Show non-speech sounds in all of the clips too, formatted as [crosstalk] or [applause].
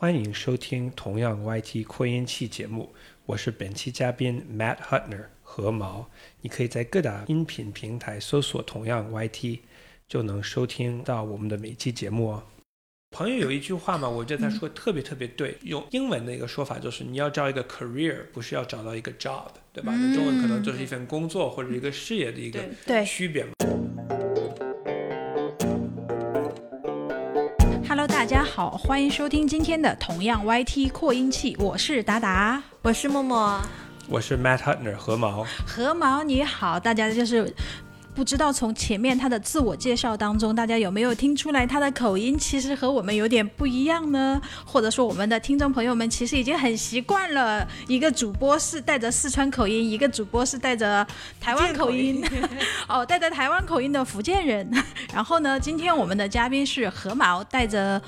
欢迎收听同样 YT 扩音器节目，我是本期嘉宾 Matt Hutner 何毛。你可以在各大音频平台搜索“同样 YT”，就能收听到我们的每期节目哦。朋友有一句话嘛，我觉得他说得特别特别对，用英文的一个说法就是你要找一个 career，不是要找到一个 job，对吧？那中文可能就是一份工作或者一个事业的一个区别嘛。好，欢迎收听今天的同样 YT 扩音器，我是达达，我是默默，我是 Matt Hutner 何毛。何毛你好，大家就是。不知道从前面他的自我介绍当中，大家有没有听出来他的口音其实和我们有点不一样呢？或者说我们的听众朋友们其实已经很习惯了，一个主播是带着四川口音，一个主播是带着台湾口音，[laughs] 哦，带着台湾口音的福建人。然后呢，今天我们的嘉宾是何毛，带着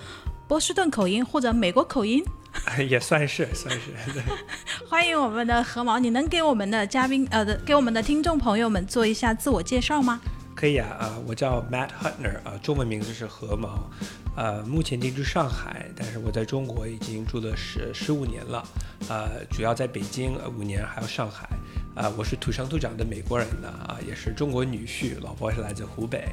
波士顿口音或者美国口音。[laughs] 也算是算是，[laughs] 欢迎我们的何毛，你能给我们的嘉宾呃，给我们的听众朋友们做一下自我介绍吗？可以啊啊，我叫 Matt Hutner 啊，中文名字是何毛，呃，目前定居上海，但是我在中国已经住了十十五年了，呃，主要在北京呃五年，还有上海，啊、我是土生土长的美国人呢啊，也是中国女婿，老婆是来自湖北。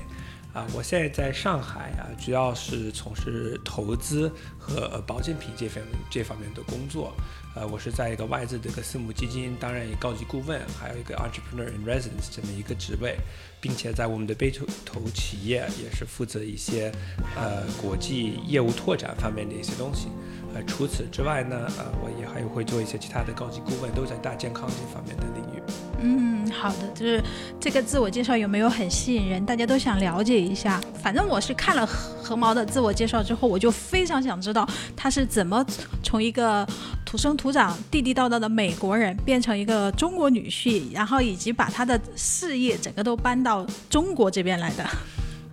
啊，我现在在上海啊，主要是从事投资和保健品这方这方面的工作。呃，我是在一个外资的一个私募基金担任高级顾问，还有一个 entrepreneur in residence 这么一个职位，并且在我们的被投投企业也是负责一些呃国际业务拓展方面的一些东西。呃，除此之外呢，呃，我也还会做一些其他的高级顾问，都在大健康这方面的领域。嗯，好的，就是这个自我介绍有没有很吸引人？大家都想了解一下。反正我是看了何何毛的自我介绍之后，我就非常想知道他是怎么从一个土生土长、地地道道的美国人变成一个中国女婿，然后以及把他的事业整个都搬到中国这边来的。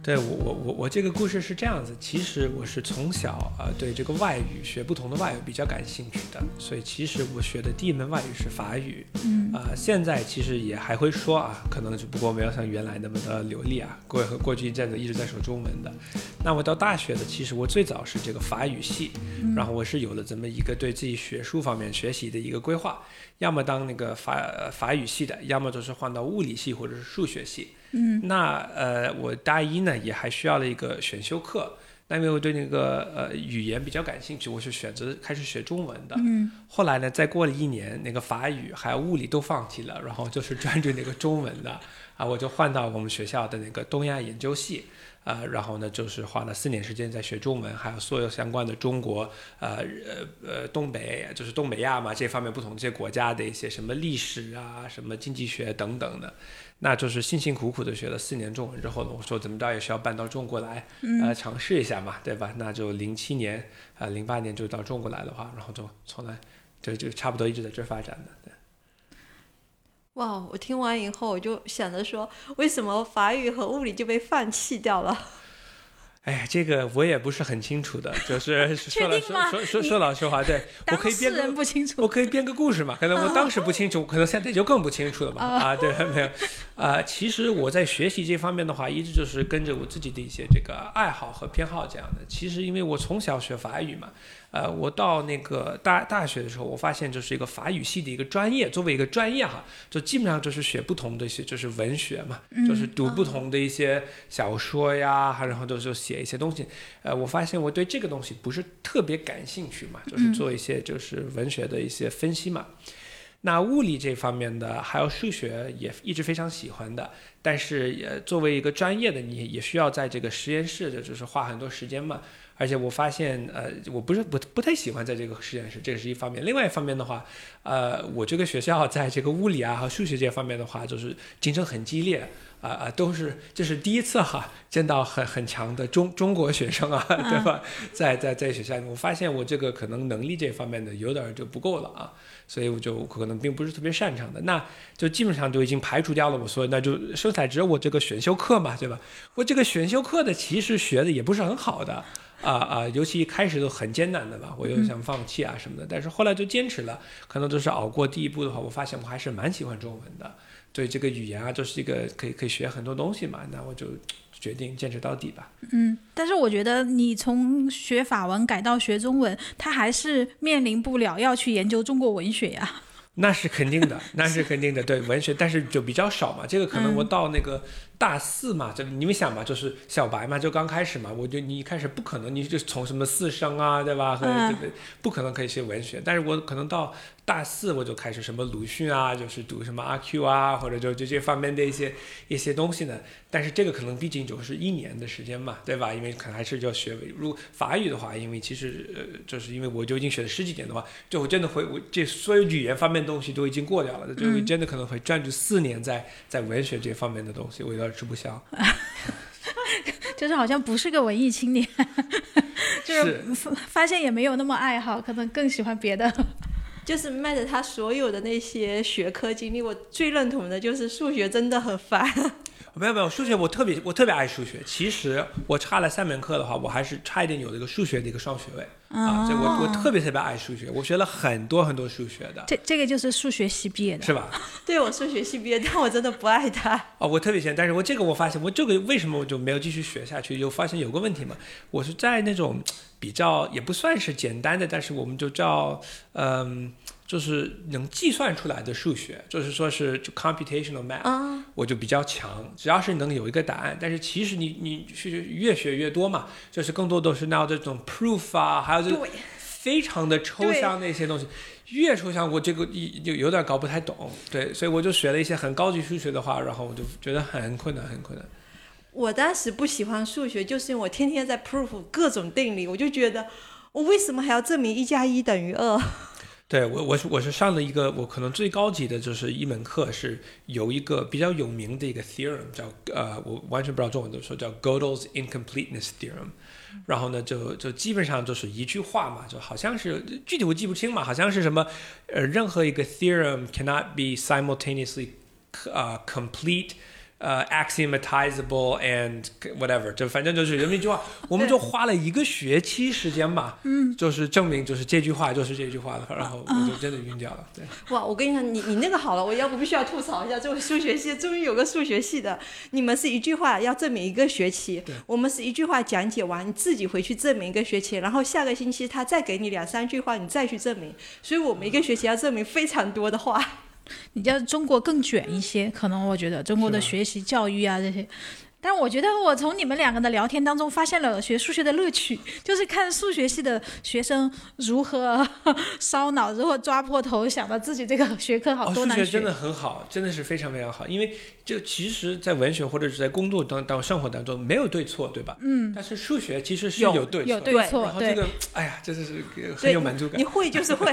对我我我我这个故事是这样子，其实我是从小啊、呃、对这个外语学不同的外语比较感兴趣的，所以其实我学的第一门外语是法语，嗯啊、现在其实也还会说啊，可能只不过没有像原来那么的流利啊。过过去一阵子一直在说中文的，那我到大学的，其实我最早是这个法语系，然后我是有了这么一个对自己学术方面学习的一个规划，要么当那个法呃法语系的，要么就是换到物理系或者是数学系。嗯，那呃，我大一呢也还需要了一个选修课，那因为我对那个呃语言比较感兴趣，我是选择开始学中文的。嗯，后来呢，再过了一年，那个法语还有物理都放弃了，然后就是专注那个中文的啊，我就换到我们学校的那个东亚研究系。啊、然后呢，就是花了四年时间在学中文，还有所有相关的中国，呃呃呃东北，就是东北亚嘛这方面不同这些国家的一些什么历史啊、什么经济学等等的，那就是辛辛苦苦的学了四年中文之后呢，我说怎么着也是要搬到中国来，呃尝试一下嘛，对吧？那就零七年啊零八年就到中国来的话，然后就从来就就差不多一直在这儿发展的，对。哇！我听完以后，我就想着说，为什么法语和物理就被放弃掉了？[laughs] 哎呀，这个我也不是很清楚的，就是说 [laughs] 了说说说说老实话，对我可以编不清楚。我可以编个故事嘛？可能我当时不清楚，[laughs] 可能现在就更不清楚了嘛。哦啊，对，没有。啊，其实我在学习这方面的话，一直就是跟着我自己的一些这个爱好和偏好这样的。其实因为我从小学法语嘛，呃，我到那个大大学的时候，我发现就是一个法语系的一个专业，作为一个专业哈，就基本上就是学不同的一些就是文学嘛，就是读不同的一些小说呀，然后就是写一些东西。呃，我发现我对这个东西不是特别感兴趣嘛，就是做一些就是文学的一些分析嘛。那物理这方面的，还有数学也一直非常喜欢的，但是也作为一个专业的，你也需要在这个实验室的，就是花很多时间嘛。而且我发现，呃，我不是不不太喜欢在这个实验室，这个是一方面。另外一方面的话，呃，我这个学校在这个物理啊和数学这方面的话，就是竞争很激烈。啊啊，都是这是第一次哈见到很很强的中中国学生啊，[laughs] 对吧？在在在学校，我发现我这个可能能力这方面的有点儿就不够了啊，所以我就可能并不是特别擅长的，那就基本上就已经排除掉了。我说那就剩下只有我这个选修课嘛，对吧？我这个选修课的其实学的也不是很好的。啊啊，尤其一开始都很艰难的吧，我又想放弃啊什么的，但是后来就坚持了，可能就是熬过第一步的话，我发现我还是蛮喜欢中文的。对这个语言啊，就是一个可以可以学很多东西嘛，那我就决定坚持到底吧。嗯，但是我觉得你从学法文改到学中文，他还是面临不了要去研究中国文学呀。那是肯定的，那是肯定的，对文学，但是就比较少嘛。这个可能我到那个大四嘛，就你们想嘛，就是小白嘛，就刚开始嘛，我就你一开始不可能，你就从什么四声啊，对吧？和嗯对对，不可能可以学文学。但是我可能到大四我就开始什么鲁迅啊，就是读什么阿 Q 啊，或者就就这方面的一些一些东西呢。但是这个可能毕竟就是一年的时间嘛，对吧？因为可能还是要学。如果法语的话，因为其实呃，就是因为我就已经学了十几年的话，就我真的会我这所有语言方面的东西都已经过掉了，就真的可能会专注四年在在文学这方面的东西，我有点吃不消。[laughs] 就是好像不是个文艺青年，[laughs] 就是是发发现也没有那么爱好，可能更喜欢别的。[laughs] 就是卖着他所有的那些学科经历，我最认同的就是数学真的很烦。没有没有，数学我特别我特别爱数学。其实我差了三门课的话，我还是差一点有这个数学的一个双学位啊。这我我特别特别爱数学，我学了很多很多数学的，这这个就是数学系毕业的，是吧？[laughs] 对我数学系毕业，但我真的不爱它。[laughs] 哦，我特别喜欢，但是我这个我发现，我这个为什么我就没有继续学下去？就发现有个问题嘛，我是在那种比较也不算是简单的，但是我们就叫嗯，就是能计算出来的数学，就是说是就 computational math，、啊，我就比较强，只要是能有一个答案。但是其实你你是越学越多嘛，就是更多都是那这种 proof 啊，还有这种，非常的抽象那些东西，越抽象我这个一就有点搞不太懂，对，所以我就学了一些很高级数学的话，然后我就觉得很困难，很困难。我当时不喜欢数学，就是因为我天天在 proof 各种定理，我就觉得我为什么还要证明一加一等于二？对我，我是我是上了一个我可能最高级的就是一门课，是有一个比较有名的一个 theorem 叫呃，我完全不知道中文怎么说，叫 Gödel's incompleteness theorem。然后呢，就就基本上就是一句话嘛，就好像是具体我记不清嘛，好像是什么呃，任何一个 theorem cannot be simultaneously 呃 complete。呃、axiomatizable and whatever，就反正就是人民一句话，我们就花了一个学期时间吧，嗯，就是证明就是这句话就是这句话的，然后我就真的晕掉了，对。哇，我跟你讲，你你那个好了，我要不必须要吐槽一下，这个数学系终于有个数学系的，你们是一句话要证明一个学期，我们是一句话讲解完，你自己回去证明一个学期，然后下个星期他再给你两三句话，你再去证明，所以我们一个学期要证明非常多的话。你叫中国更卷一些，可能我觉得中国的学习教育啊这些。但我觉得我从你们两个的聊天当中发现了学数学的乐趣，[laughs] 就是看数学系的学生如何烧脑，如何抓破头，想到自己这个学科好哦，多难学。数学真的很好，真的是非常非常好，因为就其实，在文学或者是在工作当当生活当中没有对错，对吧？嗯。但是数学其实是有有对错，有对错对然后这个，哎呀，真的是呃很有满足感你。会就是会，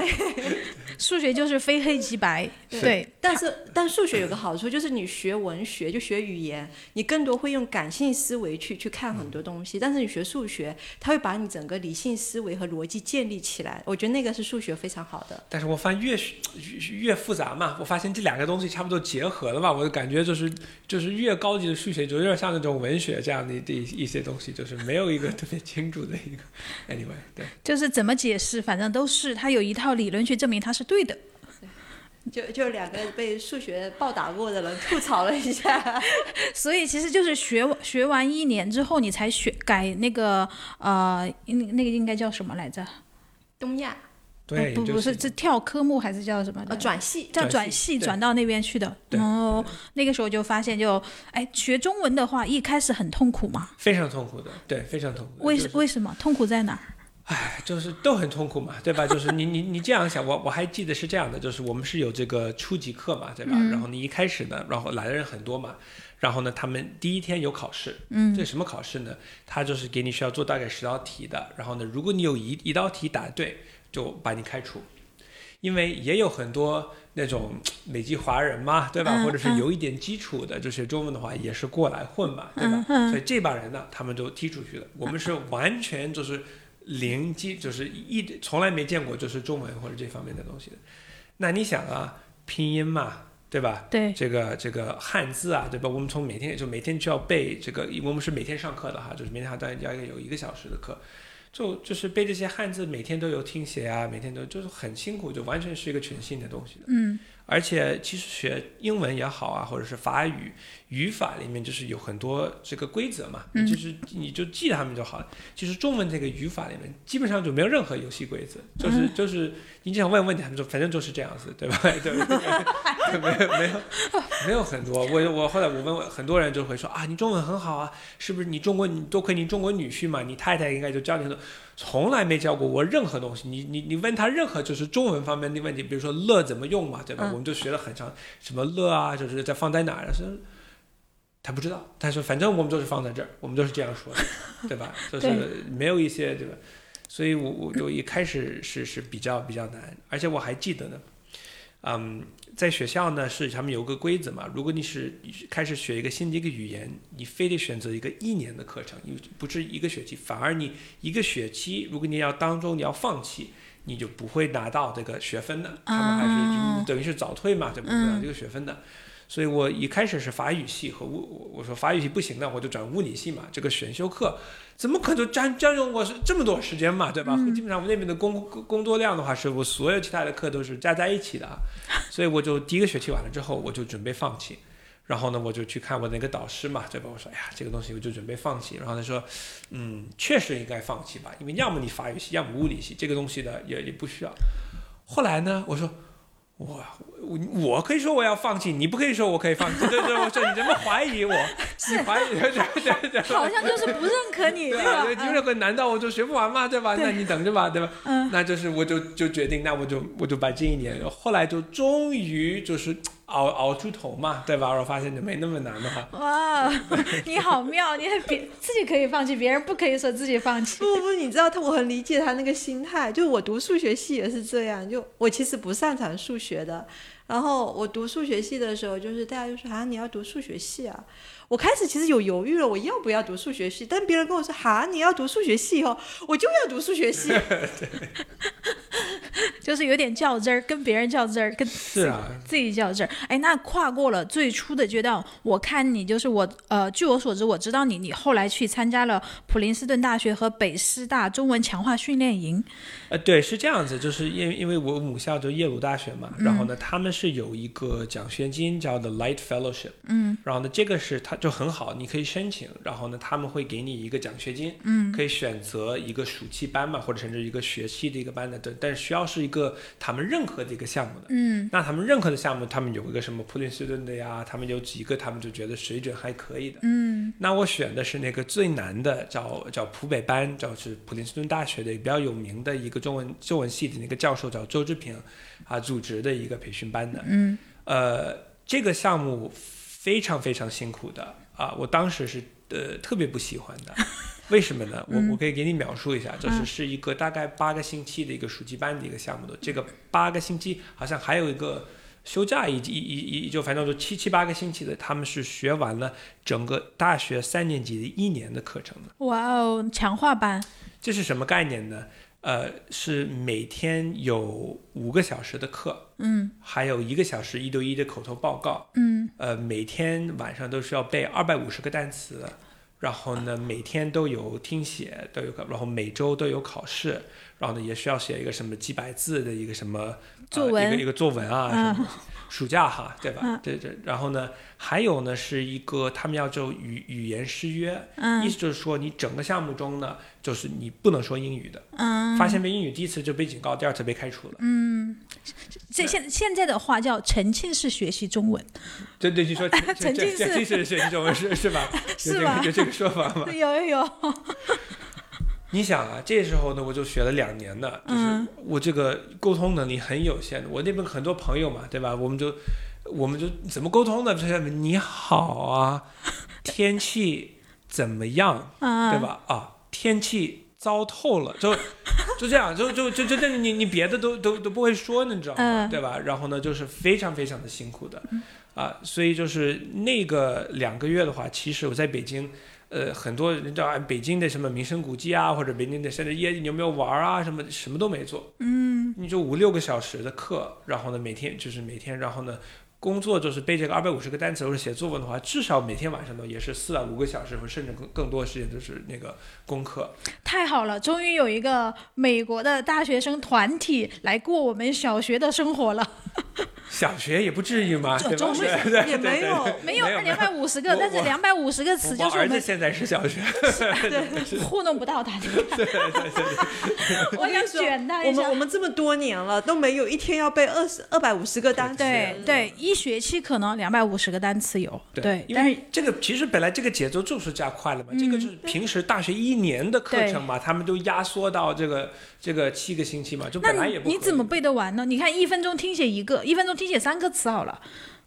[laughs] 数学就是非黑即白，是对，但是但数学有个好处，就是你学文学就学语言，你更多会用感性思维去去看很多东西。但是你学数学，它会把你整个理性思维和逻辑建立起来。我觉得那个是数学非常好的。但是我发现越越越复杂嘛，我发现这两个东西差不多结合了嘛，我就感觉就是就是越高级的数学就有点像那种文学这样的的一一些东西，就是没有一个特别清楚的一个。Anyway，对，就是怎么解释，反正都是它有一套理论去证明它是对的。就就两个被数学暴打过的人吐槽了一下，[laughs] 所以其实就是学学完一年之后，你才学改那个呃，那那个应该叫什么来着？东亚对，不不是这跳科目还是叫什么？呃转系叫转转系转到那边去的。对然后那个时候就发现就，哎，学中文的话一开始很痛苦嘛。非常痛苦的，对，非常痛苦。为就是为什么痛苦在哪儿？唉，就是都很痛苦嘛，[laughs] 对吧？就是你你你这样想，我我还记得是这样的，就是我们是有这个初级课嘛，对吧？然后你一开始呢，然后来的人很多嘛，然后呢，他们第一天有考试，嗯，这什么考试呢？他就是给你需要做大概十道题的，然后呢，如果你有一一道题答对，就把你开除，因为也有很多那种 [tsk] 美籍华人嘛，对吧？嗯或者是有一点基础的，就是中文的话，也是过来混嘛，对吧？所以这帮人呢，他们都踢出去了。我们是完全就是零基，就是一从来没见过就是中文或者这方面的东西的。那你想啊，拼音嘛，对吧？对，这个这个汉字啊，对吧？我们从每天就每天就要背这个，我们是每天上课的哈，就是每天还大概要有一个小时的课，就就是背这些汉字，每天都有听写啊，每天都就是很辛苦，就完全是一个全新的东西的。嗯，而且其实学英文也好啊，或者是法语语法里面就是有很多这个规则嘛，你就是你就记他们就好了。其实中文这个语法里面基本上就没有任何游戏规则，就是就是你只想问问题，他们就反正就是这样子，对吧？[laughs] 对，没有没有没有很多。我我后来我问问很多人就会说啊，你中文很好啊，是不是你中国你多亏你中国女婿嘛？你太太应该就教你很多。从来没教过我任何东西，你你你问他任何就是中文方面的问题，比如说乐怎么用嘛，对吧？我们就学了很长，什么乐啊，就是在放在哪儿，是，他不知道，他说反正我们都是放在这儿，我们都是这样说的，[laughs] 对吧？就是没有一些对吧？所以我我就一开始是是比较比较难，而且我还记得呢，嗯。在学校呢，是他们有个规则嘛。如果你是开始学一个新的一个语言，你非得选择一个一年的课程，你不是一个学期，反而你一个学期，如果你要当中你要放弃，你就不会拿到这个学分的。他们还是等于是早退嘛，就不拿这个学分的。所以我一开始是法语系和物，我说法语系不行的，我就转物理系嘛。这个选修课怎么可能占占用我是这么多时间嘛，对吧？基本上我们那边的工工作量的话，是我所有其他的课都是加在一起的，所以我就第一个学期完了之后，我就准备放弃。然后呢，我就去看我那个导师嘛，对吧？我说，哎呀，这个东西我就准备放弃。然后他说，嗯，确实应该放弃吧，因为要么你法语系，要么物理系，这个东西的也也不需要。后来呢，我说。我我我可以说我要放弃，你不可以说我可以放弃。对对，我说你这么怀疑我？[laughs] 你怀疑对对对，好像就是不认可你，对吧？[laughs] 就认可，难道我就学不完吗？对吧？那你等着吧，对吧？嗯，那就是我就就决定，那我就我就把这一年，后来就终于就是。熬熬出头嘛，对吧？我发现就没那么难的话。哇，你好妙！你别自己可以放弃，别人不可以说自己放弃。不不，你知道他，我很理解他那个心态。就我读数学系也是这样，就我其实不擅长数学的。然后我读数学系的时候，就是大家就说啊，你要读数学系啊。我开始其实有犹豫了，我要不要读数学系？但别人跟我说哈，你要读数学系哦，我就要读数学系。[laughs] 就是有点较真儿，跟别人较真儿，跟是啊自己较真儿。哎，那跨过了最初的阶段，我看你就是我呃，据我所知，我知道你，你后来去参加了普林斯顿大学和北师大中文强化训练营。呃，对，是这样子，就是因因为我母校就耶鲁大学嘛，然后呢，他们是有一个奖学金叫 The Light Fellowship，嗯，然后呢，这个是他就很好，你可以申请，然后呢，他们会给你一个奖学金，嗯，可以选择一个暑期班嘛，或者甚至一个学期的一个班的，但但是需要是一个他们任何的一个项目的，嗯，那他们任何的项目，他们有一个什么普林斯顿的呀，他们有几个，他们就觉得水准还可以的，嗯，那我选的是那个最难的，叫叫普北班，叫是普林斯顿大学的比较有名的一个中文中文系的那个教授叫周志平，啊，组织的一个培训班的，嗯，呃，这个项目非常非常辛苦的啊，我当时是呃特别不喜欢的。[laughs] 为什么呢？我我可以给你描述一下，就是是一个大概八个星期的一个暑期班的一个项目的。这个八个星期好像还有一个休假，一一一一就反正就七七八个星期的，他们是学完了整个大学三年级的一年的课程的。哇哦，强化班！这是什么概念呢？呃，是每天有五个小时的课，嗯，还有一个小时一对一的口头报告，嗯，呃，每天晚上都是要背二百五十个单词。然后呢，每天都有听写，都有然后每周都有考试，然后呢，也需要写一个什么几百字的一个什么作文，一个一个作文啊，什么 [laughs] 暑假哈，对吧？对对。然后呢，还有呢，是一个他们要就语语言失约，意思就是说，你整个项目中呢，就是你不能说英语的，嗯，发现被英语第一次就被警告，第二次被开除了，嗯。这现现在的话叫沉浸式学习中文，对对，你说 [laughs] 沉浸式学习中文是是吧？[laughs] 是吧？有这个说法吗？有 [laughs] 有有。你想啊，这时候呢，我就学了两年的，就是我这个沟通能力很有限的。我那边很多朋友嘛，对吧？我们就我们就怎么沟通呢？就是你好啊，天气怎么样？[laughs] 对吧？啊，天气。糟透了，就 [laughs] 就这样，就就就就这，你你别的都都都不会说，你知道吗？对吧？然后呢，就是非常非常的辛苦的，啊，所以就是那个两个月的话，其实我在北京，呃，很多人知道北京的什么名胜古迹啊，或者北京的甚至夜你有没有玩啊？什么什么都没做，嗯，你就五六个小时的课，然后呢，每天就是每天，然后呢。工作就是背这个二百五十个单词，或者写作文的话，至少每天晚上都也是四到五个小时，或甚至更更多的时间都是那个功课。太好了，终于有一个美国的大学生团体来过我们小学的生活了。[laughs] 小学也不至于嘛，对吧？中学对对对也没有没有没有两百五十个，但是我两百五十个词就是我们儿子现在是小学，[laughs] [laughs] 对糊弄不到他的。我想卷他一下我们我。们这么多年了都没有一天要背二十二百五十个单词。对对，一学期可能两百五十个单词有，对，因但是为这个其实本来这个节奏就是加快了嘛，这个就是平时大学一年的课程嘛，他们都压缩到这个这个七个星期嘛，就本来也不你你怎么背得完呢？你看一分钟听写一个，一分钟听写三个词好了，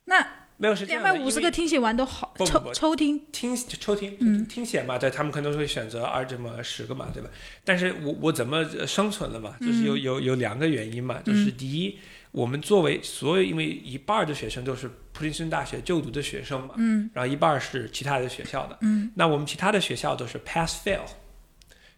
那没有是这两百五十个听写完都好抽抽听，听抽听嗯听写嘛，对他们可能会选择二这么十个嘛，对吧？但是我我怎么呃生存了嘛？就是嗯有有有两个原因嘛，就是第一，我们作为所有因为一半的学生都是普林斯顿大学就读的学生嘛，嗯。然后一半是其他的学校的，嗯，那我们其他的学校都是 pass fail，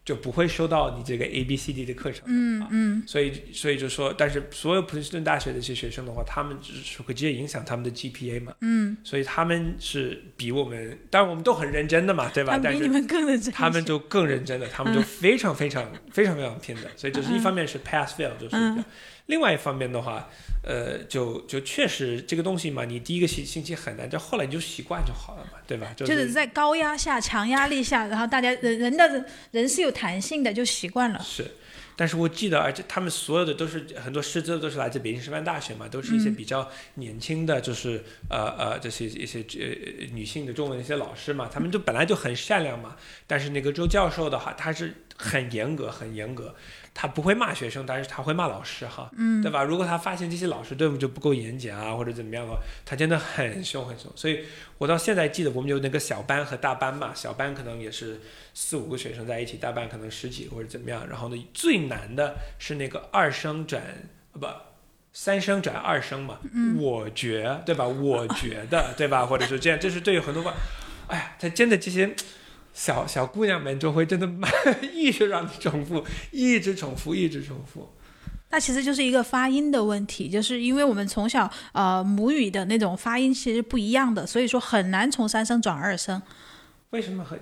就不会收到你这个 A B C D 的课程，啊嗯。嗯所以所以就说，但是所有普林斯顿大学的这些学生的话，他们只是会直接影响他们的 GPA 嘛，嗯，所以他们是比我们，当然我们都很认真的嘛，对吧？但是他们比你们更认真。他们就更认真的，他们就非常非常非常非常拼的，所以就是一方面是 pass fail 就是另外一方面的话，呃，就就确实这个东西嘛，你第一个星星期很难，就后来你就习惯就好了嘛，对吧？就就是在高压下、强压力下，然后大家人人的人是有弹性的，就习惯了。是，但是我记得，而且他们所有的都是很多师资都是来自北京师范大学嘛，都是一些比较年轻的，就是、呃呃这些一些呃女性的中文一些老师嘛，他们就本来就很善良嘛，但是那个周教授的话，他是很严格，很严格。他不会骂学生，但是他会骂老师哈，嗯，对吧？如果他发现这些老师对我们就不够严谨啊，或者怎么样的话，他真的很凶很凶。所以我到现在记得我们有那个小班和大班嘛，小班可能也是四五个学生在一起，大班可能十几或者怎么样。然后呢，最难的是那个二声转呃不。三声转二声嘛，我觉对吧？我觉得对吧？或者是这样，这是对于很多话，哎呀，他真的这些小小姑娘们就会真的 [laughs] 一直让你重复，一直重复，一直重复。那其实就是一个发音的问题，就是因为我们从小呃母语的那种发音其实不一样的，所以说很难从三声转二声。为什么很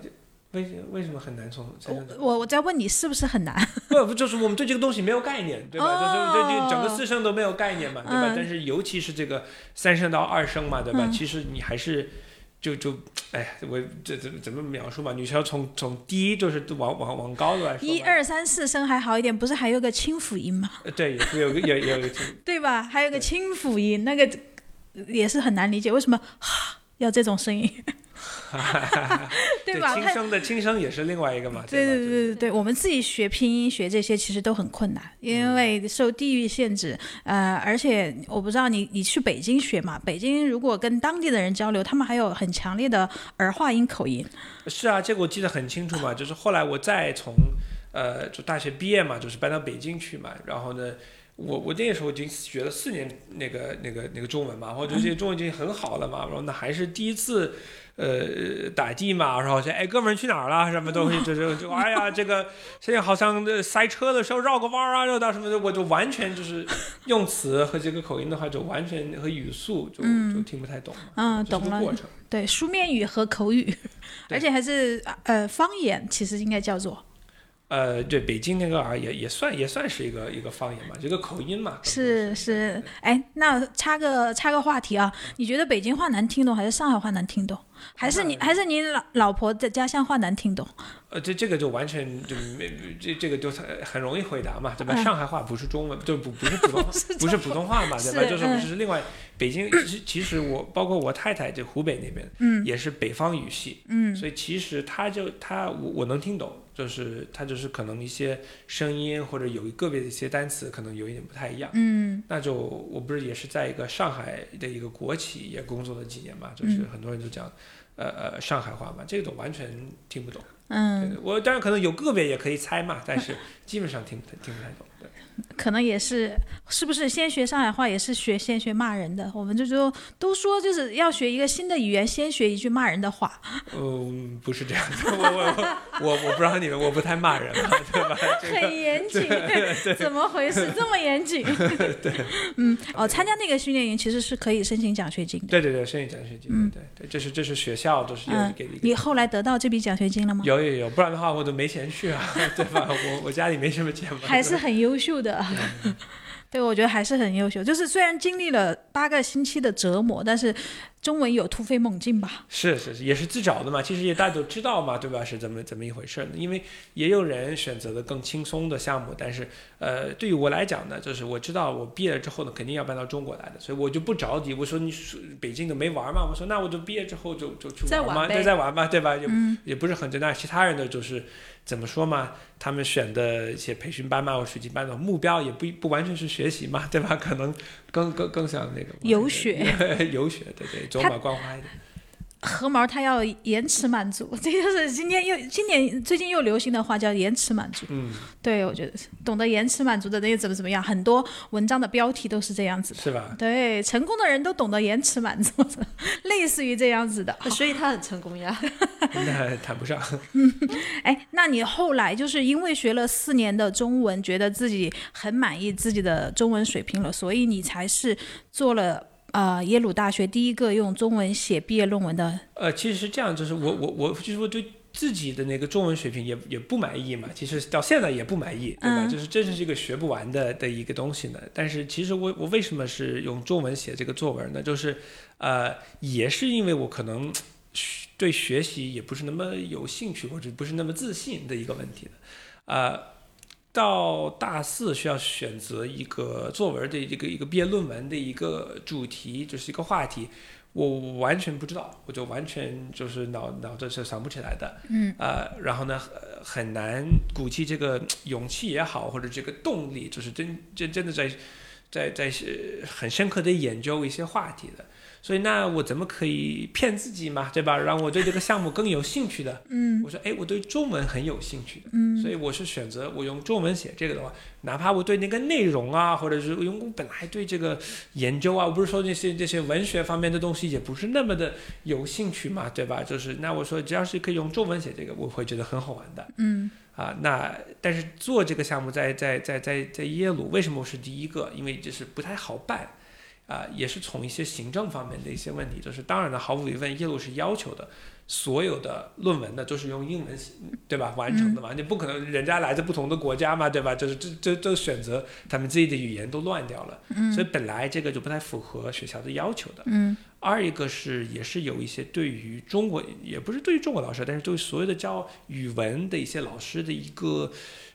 为为什么很难从三声转？我我在问你是不是很难？不不，就是我们对这个东西没有概念，对吧？哦就是对这个整个四声都没有概念嘛，对吧？嗯但是尤其是这个三声到二声嘛，对吧？嗯其实你还是就就哎呀，我这怎么怎么描述吧？你是要从从低就是往往往高的来说，一二三四声还好一点，不是还有个清辅音吗？呃对，有个也也有个对吧？还有个清辅音，那个也是很难理解，为什么哈 [laughs] 要这种声音？[laughs] 对吧？它轻声的轻声也是另外一个嘛，对吧？对对对对，我们自己学拼音学这些其实都很困难，因为受地域限制。呃，而且我不知道你你去北京学嘛，北京如果跟当地的人交流，他们还有很强烈的儿化音口音。是啊，这个我记得很清楚嘛，就是后来我再从呃就大学毕业嘛，就是搬到北京去嘛，然后呢。我我那个时候已经学了四年那个那个那个中文嘛，我觉得这些中文已经很好了嘛，然后那还是第一次，呃打的嘛，然后说哎哥们儿去哪儿了什么东西，[laughs] 就就就哎呀这个现在好像呃塞车的时候绕个弯儿啊绕到什么的，我就完全就是用词和这个口音的话，就完全和语速就、就听不太懂嘛，嗯，懂了。过程。对，书面语和口语，[laughs] 而且还是呃方言，其实应该叫做呃，对，北京那个啊也也算也算是一个一个方言嘛，这个口音嘛。是是。哎，那插个插个话题啊，你觉得北京话难听懂还是上海话难听懂？还是你还是你老老婆的家乡话难听懂？呃，这这个就完全就没这这个就很很容易回答嘛，对吧？嗯上海话不是中文，就不不是普通话，不是普通 [laughs] 话嘛，[laughs] 对吧？就是就是另外北京，其实其实我包括我太太就湖北那边，嗯也是北方语系，嗯所以其实他就他我我能听懂，就是他就是可能一些声音或者有一个别的一些单词可能有一点不太一样。嗯那就我不是也是在一个上海的一个国企也工作了几年嘛，就是很多人都讲，呃呃上海话嘛，这个都完全听不懂。嗯，我当然可能有个别也可以猜嘛，但是基本上听不太听不太懂。对，可能也是，是不是先学上海话也是学先学骂人的？我们就说都说就是要学一个新的语言，先学一句骂人的话。嗯，不是这样的，我我 [laughs] 我我不知道你们，我不太骂人嘛，[laughs] 对吧？这个很严谨，怎么回事？这么严谨？[laughs] 对嗯，哦，参加那个训练营其实是可以申请奖学金的。对对对，申请奖学金，嗯对对，这是这是学校都是给的嗯。你后来得到这笔奖学金了吗？有有有，不然的话我都没钱去啊，对吧？我我家里没什么钱嘛。还是很优秀的。[laughs] 对，我觉得还是很优秀。就是虽然经历了八个星期的折磨，但是中文有突飞猛进吧？是是是，也是自找的嘛。其实也大家都知道嘛，对吧？是怎么怎么一回事呢？因为也有人选择了更轻松的项目，但是呃，对于我来讲呢，就是我知道我毕业了之后呢，肯定要搬到中国来的，所以我就不着急。我说你北京的没玩嘛？我说那我就毕业之后就就去玩嘛，再再玩嘛，对吧？也也不是很那其他人的就是怎么说嘛？他们选的一些培训班嘛，或暑期班的目标也不不完全是学习嘛，对吧？可能更更更像那个游学，游学，[laughs] 对对，走马观花一点。河毛他要延迟满足，[laughs] 这就是今天又今年最近又流行的话叫延迟满足。嗯，对，我觉得懂得延迟满足的人又怎么怎么样，很多文章的标题都是这样子的，是吧？对，成功的人都懂得延迟满足，[laughs] 类似于这样子的，所以他很成功呀。[laughs] 那谈不上。哎，那你后来就是因为学了四年的中文，觉得自己很满意自己的中文水平了，所以你才是做了。呃，耶鲁大学第一个用中文写毕业论文的。呃，其实是这样，就是我我我就是我对自己的那个中文水平也也不满意嘛。其实到现在也不满意，对吧？就是这是一个学不完的的一个东西呢。但是其实我我为什么是用中文写这个作文呢？就是呃，也是因为我可能对学习也不是那么有兴趣，或者不是那么自信的一个问题的，呃。到大四需要选择一个作文的一个一个毕业论文的一个主题，就是一个话题，我完全不知道，我就完全就是脑脑子是想不起来的，嗯，呃，然后呢，很难鼓起这个勇气也好，或者这个动力，就是真真真的在在在很深刻的研究一些话题的。所以那我怎么可以骗自己嘛，对吧？让我对这个项目更有兴趣的。[laughs] 嗯，我说，哎，我对中文很有兴趣的。嗯，所以我是选择我用中文写这个的话，哪怕我对那个内容啊，或者是用我本来对这个研究啊，我不是说那些这些文学方面的东西也不是那么的有兴趣嘛，对吧？就是那我说，只要是可以用中文写这个，我会觉得很好玩的。嗯，啊，那但是做这个项目在在在在在耶鲁，为什么我是第一个？因为就是不太好办。啊，也是从一些行政方面的一些问题，就是当然了，毫无疑问，耶鲁是要求的，所有的论文呢都是用英文，对吧？完成的嘛，你不可能人家来自不同的国家嘛，对吧？就是这这这选择他们自己的语言都乱掉了，所以本来这个就不太符合学校的要求的。嗯。二一个是也是有一些对于中国，也不是对于中国老师，但是对所有的教语文的一些老师的一个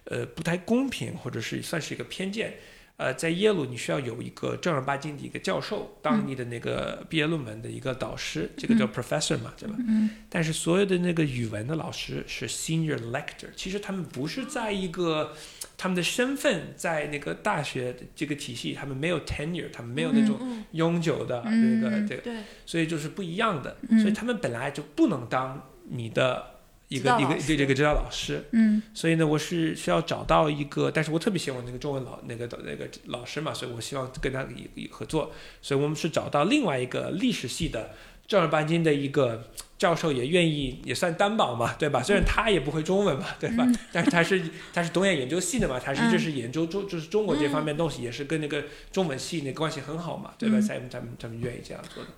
呃不太公平，或者是算是一个偏见。呃，在耶鲁你需要有一个正儿八经的一个教授当你的那个毕业论文的一个导师，这个叫 professor 嘛，对吧？嗯。但是所有的那个语文的老师是 senior lecturer，其实他们不是在一个他们的身份在那个大学这个体系，他们没有 tenure，他们没有那种永久的那个这个，所以就是不一样的，所以他们本来就不能当你的。一个一个对这个指导老师，嗯，所以呢，我是需要找到一个，但是我特别喜欢那个中文老那个那个老师嘛，所以我希望跟他一合作，所以我们是找到另外一个历史系的正儿八经的一个教授，也愿意也算担保嘛，对吧？虽然他也不会中文嘛，对吧？[laughs] 但是他是他是东亚研究系的嘛，他是这是研究中就是中国这方面东西，也是跟那个中文系那关系很好嘛，对吧？他们他们他们愿意这样做的，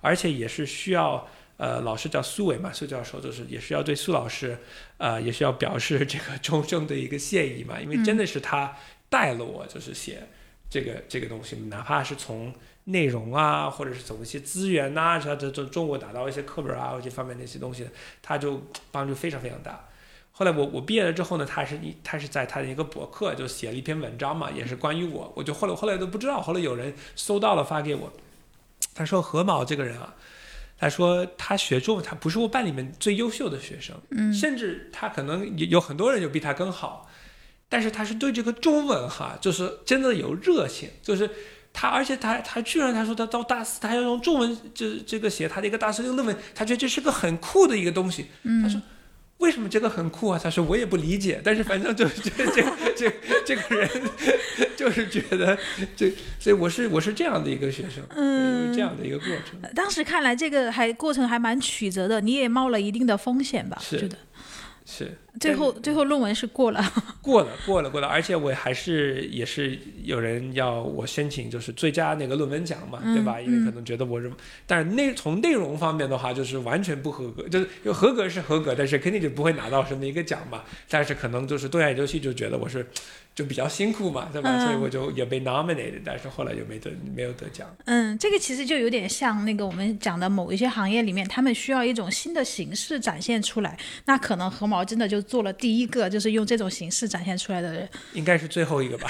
而且也是需要。呃，老师叫苏伟嘛，苏教授就是也是要对苏老师，呃，也是要表示这个衷心的一个谢意嘛，因为真的是他带了我，就是写这个这个东西，哪怕是从内容啊，或者是从一些资源呐，他这这中国打到一些课本啊，这方面的一些东西，他就帮助非常非常大。后来我我毕业了之后呢，他是一他是在他的一个博客就写了一篇文章嘛，也是关于我，我就后来后来都不知道，后来有人搜到了发给我，他说何某这个人啊。他说他学中文，他不是我班里面最优秀的学生，嗯，甚至他可能有有很多人就比他更好，但是他是对这个中文哈，就是真的有热情，就是他，而且他他居然他说他到大四他要用中文这这个写他的一个大四的论文，他觉得这是个很酷的一个东西，他说。为什么这个很酷啊？他说我也不理解，但是反正就是这 [laughs] 这这这个人就是觉得这，所以我是我是这样的一个学生，嗯，这样的一个过程。当时看来这个还过程还蛮曲折的，你也冒了一定的风险吧？是的，是。最后最后论文是过了，[laughs] 过了，过了，过了，而且我还是也是有人要我申请，就是最佳那个论文奖嘛，对吧？因为可能觉得我是，但是内从内容方面的话，就是完全不合格，就是有合格是合格，但是肯定就不会拿到什么一个奖嘛。但是可能就是东亚研究系就觉得我是。就比较辛苦嘛，对吧？所以我就也被 nominated，但是后来就没得没有得奖。嗯，这个其实就有点像那个我们讲的某一些行业里面，他们需要一种新的形式展现出来。那可能何毛真的就做了第一个，就是用这种形式展现出来的人。应该是最后一个吧？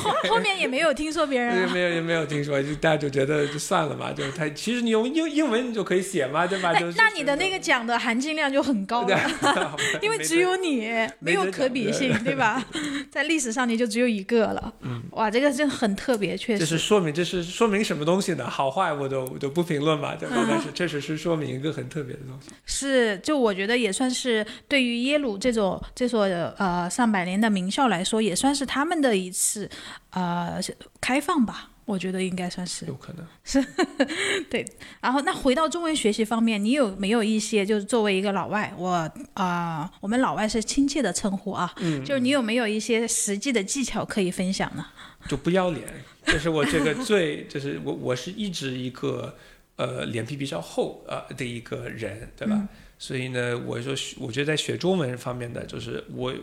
后 [laughs] 后面也没有听说别人。[laughs] 没有也没有听说，就大家就觉得就算了嘛，就他其实你用英英文你就可以写嘛，对吧？就那你的那个奖的含金量就很高了，[laughs] 因为只有你没有可比性，对吧？[laughs] 在历史上你就只有一个了，嗯，哇，这个真的很特别，确实。这是说明，这是说明什么东西呢？好坏我都我都不评论吧，对吧？但是 [laughs] 确实是说明一个很特别的东西。是，就我觉得也算是对于耶鲁这种这所呃上百年的名校来说，也算是他们的一次呃开放吧。我觉得应该算是有可能是，[laughs] 对。然后那回到中文学习方面，你有没有一些就是作为一个老外，我啊，我们老外是亲切的称呼啊，嗯，就是你有没有一些实际的技巧可以分享呢？[laughs] 就不要脸，这是我这个最，就是我我是一直一个呃脸皮比较厚呃的一个人，对吧？所以呢，我说我觉得在学中文方面的，就是我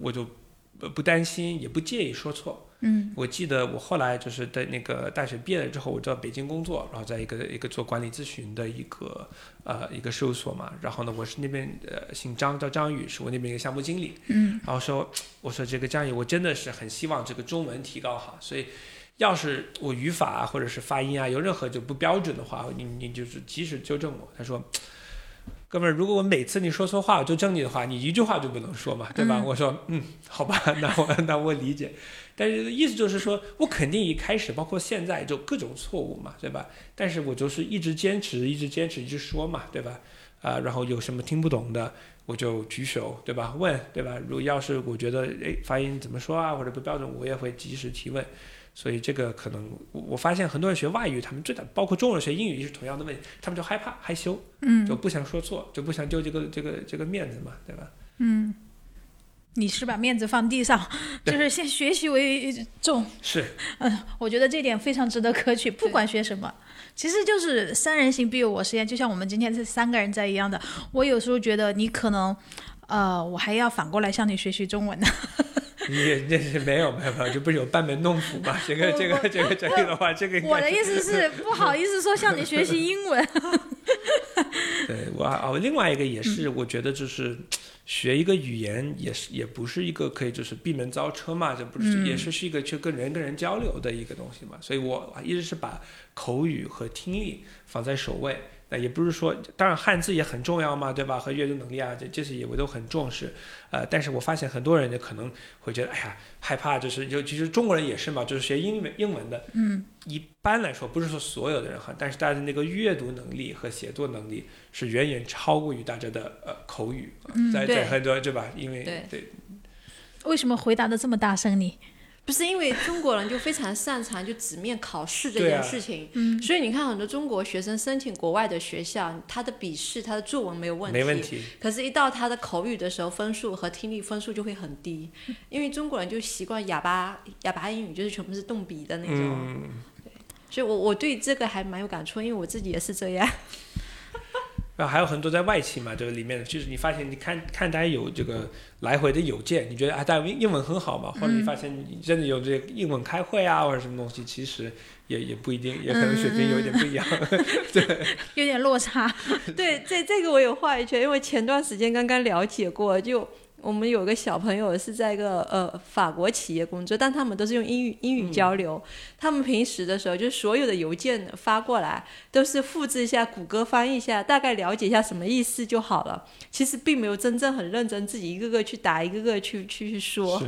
我就不担心，也不介意说错。嗯，我记得我后来就是在那个大学毕业了之后，我到北京工作，然后在一个一个做管理咨询的一个呃一个事务所嘛。然后呢，我是那边呃姓张叫张宇，是我那边一个项目经理。嗯，然后说我说这个张宇，我真的是很希望这个中文提高哈，所以要是我语法或者是发音啊有任何就不标准的话，你你就是及时纠正我。他说。哥们儿，如果我每次你说错话，我就正你的话，你一句话就不能说嘛，对吧？我说，嗯，好吧，[laughs] 那我那我理解，但是意思就是说，我肯定一开始，包括现在，就各种错误嘛，对吧？但是我就是一直坚持，一直坚持，一直说嘛，对吧？啊，然后有什么听不懂的，我就举手，对吧？问，对吧？如果要是我觉得，哎，发音怎么说啊，或者不标准，我也会及时提问。所以这个可能，我发现很多人学外语，他们最大包括中国人学英语也是同样的问题，他们就害怕害羞，嗯，就不想说错，就不想丢这个这个这个面子嘛，对吧？嗯，你是把面子放地上，就是先学习为重，是，嗯，我觉得这点非常值得可取，不管学什么，其实就是三人行必有我师焉，就像我们今天这三个人在一样的，我有时候觉得你可能，呃，我还要反过来向你学习中文呢。你这是没有没有没有，这不是有班门弄斧吗？这个这个这个这个的话，这个我的意思是 [laughs] 不好意思说向你学习英文。对我哦，另外一个也是，我觉得就是学一个语言也是也不是一个可以就是闭门造车嘛，这不是也是是一个去跟人跟人交流的一个东西嘛。所以我一直是把口语和听力放在首位。那也不是说，当然汉字也很重要嘛，对吧？和阅读能力啊，这这些也我都很重视。呃，但是我发现很多人就可能会觉得，哎呀，害怕，就是尤其是中国人也是嘛，就是学英文英文的，嗯，一般来说不是说所有的人哈，但是大家的那个阅读能力和写作能力是远远超过于大家的呃口语，在在很多对吧？因为对，为什么回答的这么大声你？不是因为中国人就非常擅长就纸面考试这件事情，所以你看很多中国学生申请国外的学校，他的笔试、他的作文没有问题，没问题。可是，一到他的口语的时候，分数和听力分数就会很低，因为中国人就习惯哑巴哑巴英语，就是全部是动笔的那种。对，所以我我对这个还蛮有感触，因为我自己也是这样。然后还有很多在外企嘛，这个里面就是你发现，你看看大家有这个来回的邮件，你觉得啊，大家英文很好嘛？或者你发现你真的有这个英文开会啊，或者什么东西，其实也也不一定，也可能水平有点不一样，[laughs] 对，有点落差。[laughs] 对，这这个我有话语权，因为前段时间刚刚了解过，就。我们有个小朋友是在一个呃法国企业工作，但他们都是用英语英语交流。他们平时的时候，就所有的邮件发过来都是复制一下，谷歌翻译一下，大概了解一下什么意思就好了。其实并没有真正很认真自己一个个去打，一个个去去去说。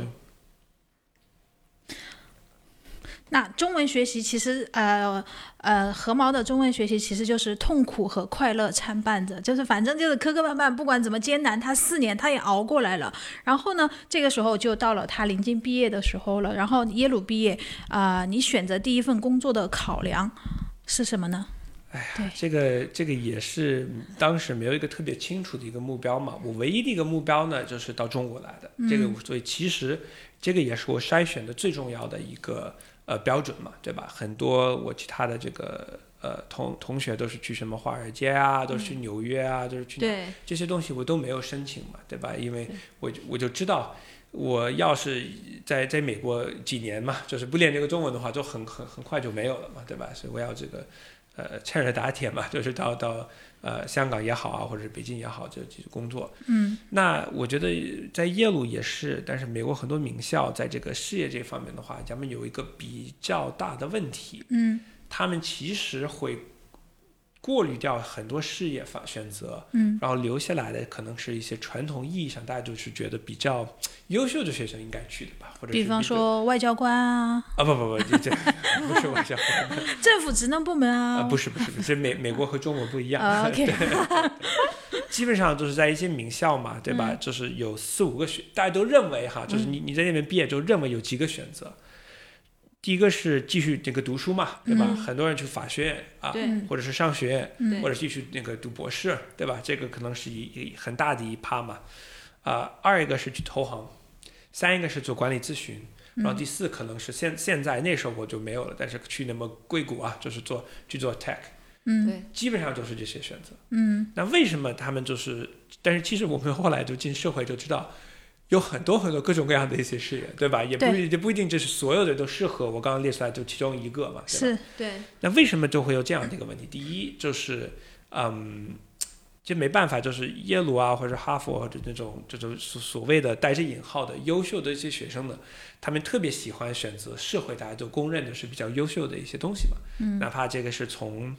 那中文学习其实，呃呃，何毛的中文学习其实就是痛苦和快乐参半着，就是反正就是磕磕绊绊，不管怎么艰难，他四年他也熬过来了。然后呢，这个时候就到了他临近毕业的时候了。然后耶鲁毕业，啊，你选择第一份工作的考量是什么呢？哎呀，这个这个也是当时没有一个特别清楚的一个目标嘛。我唯一的一个目标呢，就是到中国来的。这个所以其实这个也是我筛选的最重要的一个呃标准嘛，对吧？很多我其他的这个呃同同学都是去什么华尔街啊，都是去纽约啊，都是去这些东西我都没有申请嘛，对吧？因为我就我就知道，我要是在在美国几年嘛，就是不练这个中文的话，就很很很快就没有了嘛，对吧？所以我要这个呃趁热打铁嘛，就是到到呃香港也好啊，或者是北京也好，就去工作。嗯。那我觉得在耶鲁也是，但是美国很多名校在这个事业这方面的话，咱们有一个比较大的问题，嗯。他们其实会过滤掉很多事业方选择，嗯。然后留下来的可能是一些传统意义上大家就是觉得比较优秀的学生应该去的吧，或者比方说外交官啊，啊不不不，这这不是外交官。[laughs] 政府职能部门啊，啊，不是不是不是，美美国和中国不一样，啊，OK。[laughs] 基本上就是在一些名校嘛，对吧？就是有四五个选，大家都认为哈，就是你你在那边毕业就认为有几个选择。第一个是继续那个读书嘛，对吧？嗯很多人去法学院啊，或者是商学院，或者继续那个读博士，对吧？这个可能是一一很大的一趴嘛。啊、二一个是去投行，三一个是做管理咨询，然后第四可能是现现在那时候我就没有了，但是去那么硅谷啊，就是做去做 tech，嗯对，基本上都是这些选择。嗯那为什么他们就是？但是其实我们后来就进社会就知道，有很多很多各种各样的一些事业，对吧？也不对也不一定就是所有的都适合我刚刚列出来就其中一个嘛，对吧？是对，那为什么就会有这样的一个问题？第一就是，嗯，这没办法，就是耶鲁啊，或者哈佛或者那种这种所所谓的带着引号的优秀的一些学生呢，他们特别喜欢选择社会大家都公认的是比较优秀的一些东西嘛，嗯哪怕这个是从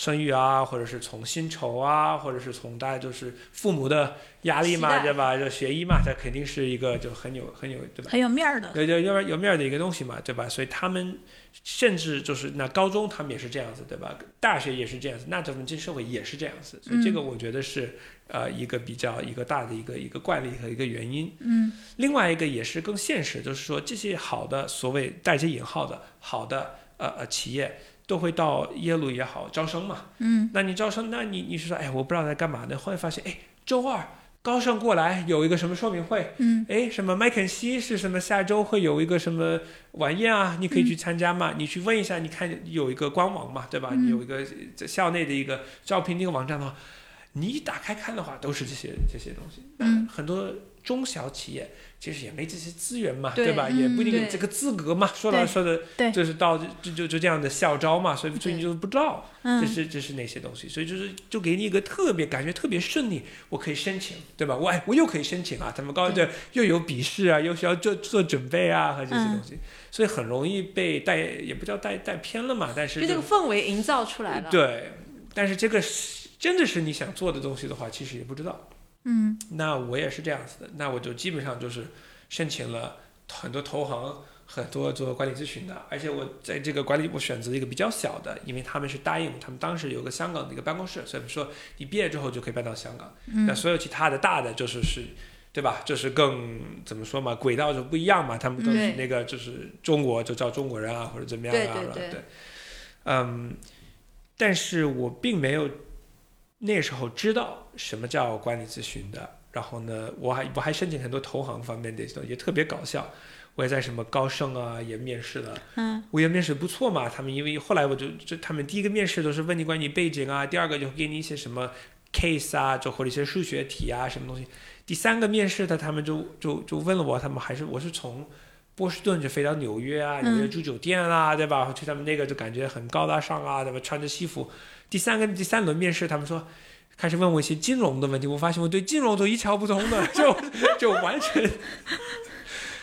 生育啊，或者是从薪酬啊，或者是从大家就是父母的压力嘛，对吧？就学医嘛，它肯定是一个就很有很有对吧？很有面儿的，有有有有面儿的一个东西嘛，对吧？所以他们甚至就是那高中他们也是这样子，对吧？大学也是这样子，那咱们进社会也是这样子，所以这个我觉得是、呃一个比较一个大的一个一个惯例和一个原因。嗯另外一个也是更现实，就是说这些好的所谓带些引号的好的呃呃企业都会到耶鲁也好招生嘛。嗯那你招生，那你你是说，哎，我不知道在干嘛呢？后来发现，哎，周二高盛过来有一个什么说明会，嗯哎，什么麦肯锡是什么？下周会有一个什么晚宴啊？你可以去参加嘛？你去问一下，你看有一个官网嘛，对吧？嗯你有一个在校内的一个招聘的一个网站的话，你一打开看的话，都是这些这些东西。嗯很多中小企业其实也没这些资源嘛，对吧？也不一定有这个资格嘛。说来说的，就是到就就就这样的校招嘛，所以所以你就不知道。这嗯是这是哪些东西，所以就是就给你一个特别感觉特别顺利，我可以申请，对吧？我哎我又可以申请啊，他们高对对又有笔试啊，又需要做做准备啊和这些嗯东西，所以很容易被带也不叫带带偏了嘛，但是就这个氛围营造出来了。对，但是这个是真的是你想做的东西的话，其实也不知道。嗯那我也是这样子的，那我就基本上就是申请了很多投行，很多做管理咨询的，而且我在这个管理我选择一个比较小的，因为他们是答应，他们当时有个香港的一个办公室，所以说你毕业之后就可以搬到香港。那嗯所有其他的大的就是是。对吧？就是更怎么说嘛，轨道就不一样嘛，他们都是那个就是中国就叫中国人啊，或者怎么样啊，对对对对，嗯，但是我并没有那时候知道什么叫管理咨询的。然后呢，我还我还申请很多投行方面的东西，也特别搞笑。我也在什么高盛啊也面试了，嗯我也面试不错嘛。他们因为后来我就就他们第一个面试都是问你关于背景啊，第二个就给你一些什么 case 啊，就或者一些数学题啊什么东西。第三个面试的他们就就就问了我，他们还是我是从波士顿就飞到纽约啊，纽约住酒店啊，对吧？去他们那个就感觉很高大上啊，对吧？穿着西服。第三个第三轮面试，他们说开始问我一些金融的问题，我发现我对金融都一窍不通的，[laughs] 就就完全。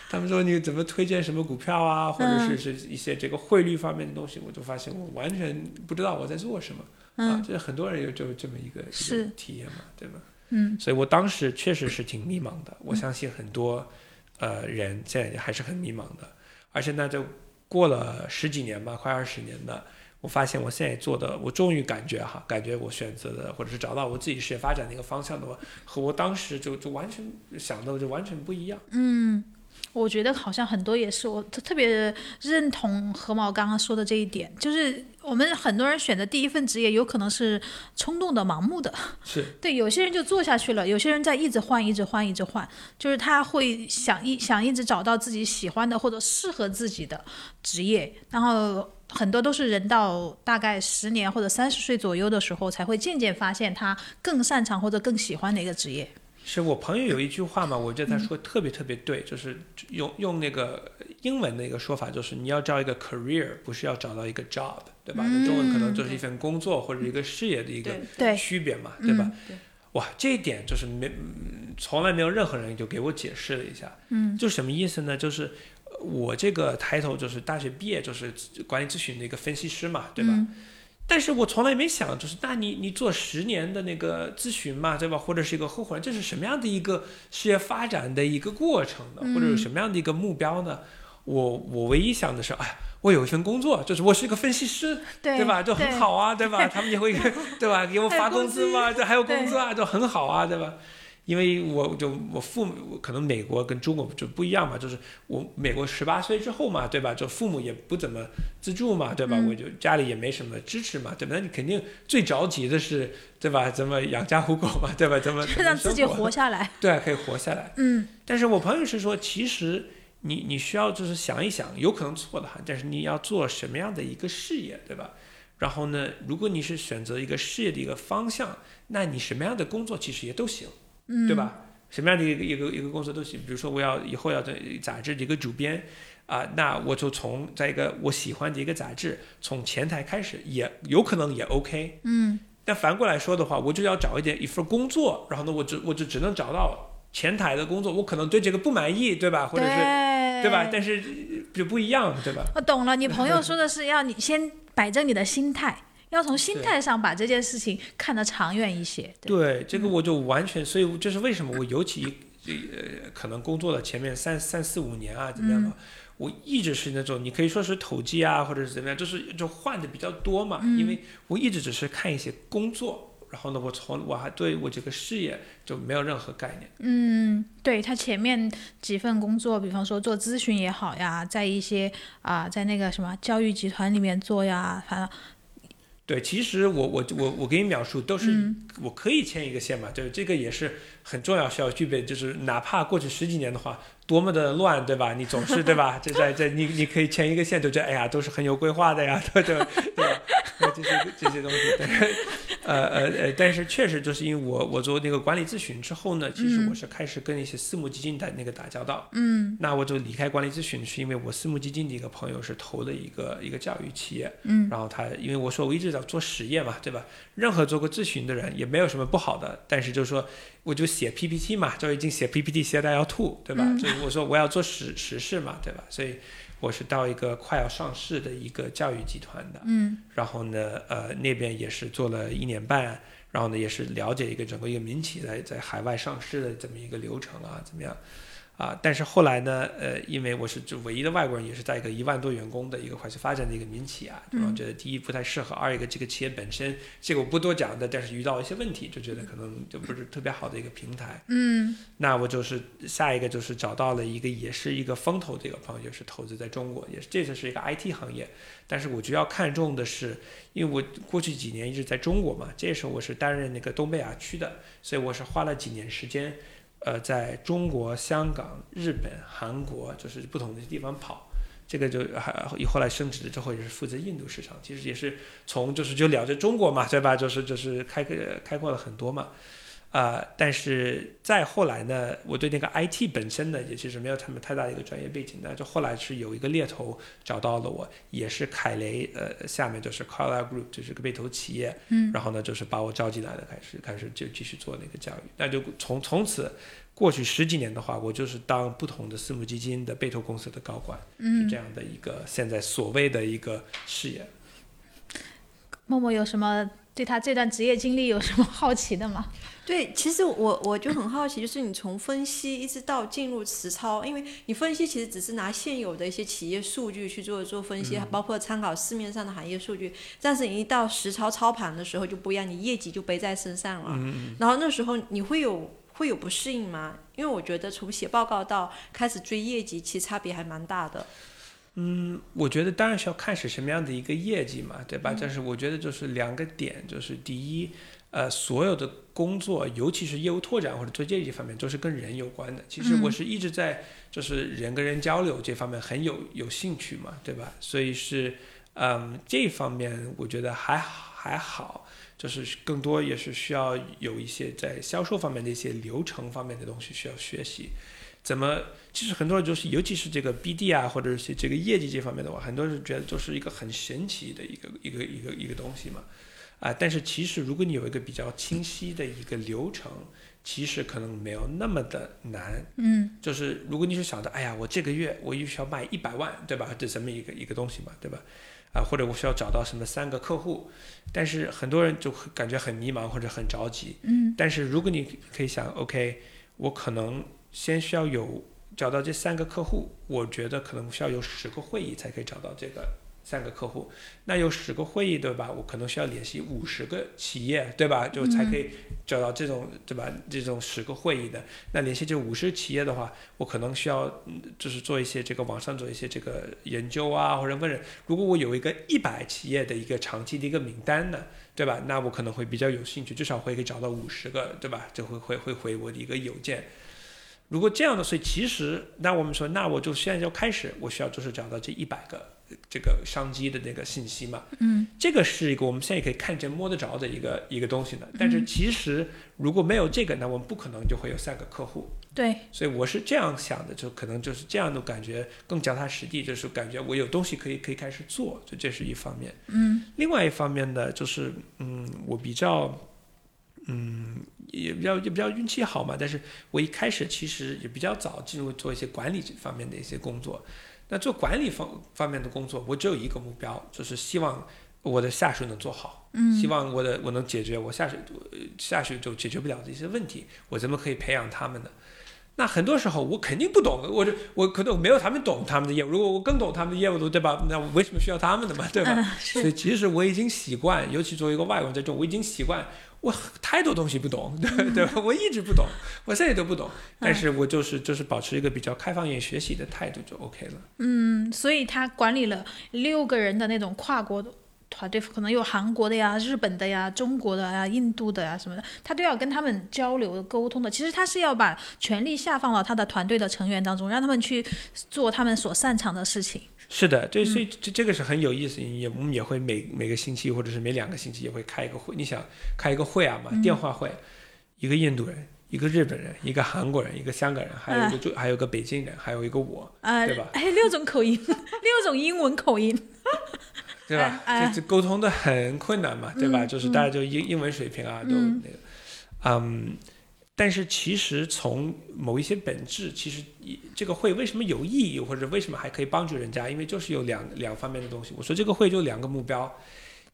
他们说你怎么推荐什么股票啊，或者是是一些这个汇率方面的东西，我就发现我完全不知道我在做什么、啊嗯。这是很多人有就这么一个一是个体验嘛，对吧？嗯所以我当时确实是挺迷茫的。我相信很多呃人现在还是很迷茫的，而且那，就过了十几年吧，快二十年的，我发现我现在做的，我终于感觉哈，感觉我选择的或者是找到我自己事业发展的一个方向的话，和我当时就就完全想的就完全不一样。嗯我觉得好像很多也是，我特别认同何毛刚刚说的这一点，就是我们很多人选择第一份职业，有可能是冲动的、盲目的。是 [laughs] 对，有些人就做下去了，有些人在一直换、一直换、一直换，就是他会想一想一直找到自己喜欢的或者适合自己的职业，然后很多都是人到大概十年或者三十岁左右的时候，才会渐渐发现他更擅长或者更喜欢的一个职业。是我朋友有一句话嘛，我觉得他说的特别特别对，就是用用那个英文的一个说法，就是你要找一个 career，不是要找到一个 job，对吧？那中文可能就是一份工作或者一个事业的一个区别嘛，对吧？对哇，这一点就是没，嗯从来没有任何人就给我解释了一下。嗯，就什么意思呢？就是呃我这个抬头就是大学毕业就是管理咨询的一个分析师嘛，对吧？但是我从来没想，就是那你你做十年的那个咨询嘛，对吧？或者是一个合伙人，这是什么样的一个事业发展的一个过程呢？或者有什么样的一个目标呢？我我唯一想的是，哎呀，我有一份工作，就是我是一个分析师，对吧？就很好啊，对吧？他们也会，[laughs] 对吧？给我发工资嘛，这还有工资啊，就很好啊，对吧？因为我就我父母可能美国跟中国就不一样嘛，就是我美国十八岁之后嘛，对吧？就父母也不怎么资助嘛，对吧？我就家里也没什么支持嘛，对吧？那你肯定最着急的是，对吧？怎么养家糊口嘛，对吧？怎么怎么让自己活下来。对，可以活下来。嗯，但是我朋友是说，其实你你需要就是想一想，有可能错的哈，但是你要做什么样的一个事业，对吧？然后呢，如果你是选择一个事业的一个方向，那你什么样的工作其实也都行，嗯，对吧？什么样的一个一个一个公司都行，比如说我要以后要在杂志的一个主编啊、那我就从在一个我喜欢的一个杂志，从前台开始，也有可能也 OK，嗯，但反过来说的话，我就要找一点一份工作，然后呢，我就我就只能找到前台的工作，我可能对这个不满意，对吧？或者是对对吧？但是就不一样，对吧？我懂了，你朋友 [laughs] 说的是要你先摆正你的心态，要从心态上把这件事情看得长远一些。对，对，这个我就完全，所以这是为什么我尤其呃可能工作了前面三三四五年啊，怎么样嘛？我一直是那种你可以说是投机啊，或者是怎么样，就是就换的比较多嘛，因为我一直只是看一些工作，然后呢，我从我还对我这个事业就没有任何概念。嗯，对他前面几份工作，比方说做咨询也好呀，在一些啊、在那个什么教育集团里面做呀，反正对，其实我我我我给你描述都是嗯。我可以牵一个线嘛，对，这个也是很重要需要具备，就是哪怕过去十几年的话，多么的乱，对吧？你总是 [laughs] 对吧？这在在你你可以牵一个线，就觉得哎呀，都是很有规划的呀，[laughs] 对对对吧？这些这些东西，但是呃呃呃，但是确实就是因为我我做那个管理咨询之后呢，其实我是开始跟一些私募基金的那个打交道，嗯，那我就离开管理咨询，是因为我私募基金的一个朋友是投的一个一个教育企业，嗯，然后他因为我说我一直在做实业嘛，对吧？任何做过咨询的人也没有什么不好的，但是就是说我就写 PPT 嘛，就已经写 PPT 写到要吐，对吧？就是我说我要做实实事嘛，对吧？所以我是到一个快要上市的一个教育集团的，嗯，然后呢，呃，那边也是做了一年半，然后呢，也是了解一个整个一个民企在在海外上市的这么一个流程啊，怎么样？啊，但是后来呢，呃，因为我是就唯一的外国人，也是在一个一万多员工的一个快速发展的一个民企啊，然后觉得第一不太适合，二一个这个企业本身这个我不多讲的，但是遇到一些问题，就觉得可能就不是特别好的一个平台。嗯。那我就是下一个就是找到了一个也是一个风投的一个朋友，也是投资在中国，也是这次是一个 IT 行业，但是我主要看重的是，因为我过去几年一直在中国嘛，这时候我是担任那个东北亚区的，所以我是花了几年时间，呃，在中国、香港、日本、韩国，就是不同的地方跑。这个就还后来升职之后也是负责印度市场，其实也是从就是就了解中国嘛，对吧？就是就是开开阔了很多嘛。啊、但是再后来呢，我对那个 IT 本身呢，也其实没有他们太大的一个专业背景的。就后来是有一个猎头找到了我，也是凯雷呃下面就是 Carlyle Group，就是个被投企业，嗯，然后呢就是把我招进来了，开始开始就继续做那个教育。那就从从此过去十几年的话，我就是当不同的私募基金的被投公司的高管，嗯，是这样的一个现在所谓的一个事业。默默有什么对他这段职业经历有什么好奇的吗？[laughs] 对，其实我我就很好奇，就是你从分析一直到进入实操，因为你分析其实只是拿现有的一些企业数据去做做分析，包括参考市面上的行业数据，但是你一到实操操盘的时候就不一样，你业绩就背在身上了。然后那时候你会有会有不适应吗？因为我觉得从写报告到开始追业绩，其实差别还蛮大的。嗯，我觉得当然是要看是什么样的一个业绩嘛，对嗯吧？但是我觉得就是两个点，就是第一，呃，所有的工作，尤其是业务拓展或者做业绩方面，都是跟人有关的。其实我是一直在就是人跟人交流这方面很有有兴趣嘛，对吧？所以是，嗯，这方面我觉得还还好，就是更多也是需要有一些在销售方面的一些流程方面的东西需要学习。怎么？其实很多人就是，尤其是这个 BD 啊，或者是这个业绩这方面的话，很多人觉得就是一个很神奇的一个一个一个一个东西嘛，啊，但是其实如果你有一个比较清晰的一个流程，其实可能没有那么的难。嗯，就是如果你是想着，哎呀，我这个月我需要卖一百万，对吧？这这么一个一个东西嘛，对吧？啊，或者我需要找到什么三个客户，但是很多人就会感觉很迷茫或者很着急。嗯，但是如果你可以想，OK，我可能先需要有找到这三个客户，我觉得可能需要有十个会议才可以找到这个三个客户。那有十个会议，对吧？我可能需要联系五十个企业，对吧？就才可以找到这种，对吧？这种十个会议的。那联系这五十企业的话，我可能需要就是做一些这个网上做一些这个研究啊，或者问人。如果我有一个一百企业的一个长期的一个名单呢，对吧？那我可能会比较有兴趣，至少会可以找到五十个，对吧？就会会会回我的一个邮件。如果这样的，所以其实那我们说，那我就现在就开始，我需要就是找到这一百个这个商机的那个信息嘛。嗯，这个是一个我们现在也可以看见摸得着的一个一个东西呢。但是其实如果没有这个，那我们不可能就会有三个客户。对，所以我是这样想的，就可能就是这样的感觉更脚踏实地，就是感觉我有东西可以可以开始做，就这是一方面。嗯，另外一方面呢，就是嗯，我比较嗯也比较也比较运气好嘛，但是我一开始其实也比较早进入做一些管理这方面的一些工作。那做管理方方面的工作，我只有一个目标，就是希望我的下属能做好，嗯希望我的我能解决我下属呃下属就解决不了的一些问题，我怎么可以培养他们呢？那很多时候我肯定不懂，我就我可能我没有他们懂他们的业务，如果我更懂他们的业务，对吧？那我为什么需要他们的嘛，对吧？嗯所以其实我已经习惯，尤其作为一个外国人在这，我已经习惯，我太多东西不懂，对对吧？我一直不懂，我现在都不懂，但是我就是就是保持一个比较开放、愿意学习的态度就 OK 了。嗯，所以他管理了六个人的那种跨国的团队，可能有韩国的呀、日本的呀、中国的呀、印度的呀什么的，他都要跟他们交流沟通的。其实他是要把权力下放到他的团队的成员当中，让他们去做他们所擅长的事情。是的，这所以这这个是很有意思，也我们也会每每个星期或者是每两个星期也会开一个会。你想开一个会啊嘛，电话会，一个印度人，一个日本人，一个韩国人，一个香港人，还有一个中、还有个北京人，还有一个我，呃对吧，[laughs] 哎，六种口音，[laughs] 六种英文口音。对吧？这这沟通的很困难嘛，对吧？就是大家就英英文水平啊，都嗯那个，嗯，但是其实从某一些本质，其实这个会为什么有意义，或者为什么还可以帮助人家？因为就是有两两方面的东西。我说这个会就两个目标，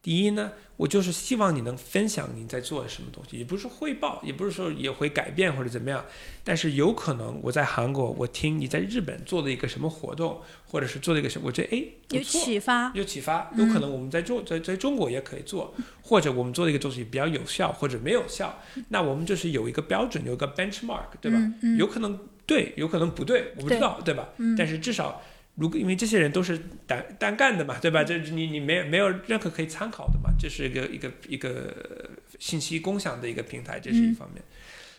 第一呢，我就是希望你能分享你在做什么东西，也不是汇报，也不是说也会改变或者怎么样，但是有可能我在韩国，我听你在日本做的一个什么活动，或者是做了一个什么，我觉得哎有，启发，有启发，有可能我们在中在在中国也可以做，或者我们做的一个东西比较有效，或者没有效，那我们就是有一个标准，有一个 benchmark，对吧？嗯嗯有可能对，有可能不对，我不知道，对吧？嗯但是至少。如果因为这些人都是单单干的嘛，对吧？这你你没有没有任何可以参考的嘛，这是一个一个一个信息共享的一个平台，这是一方面。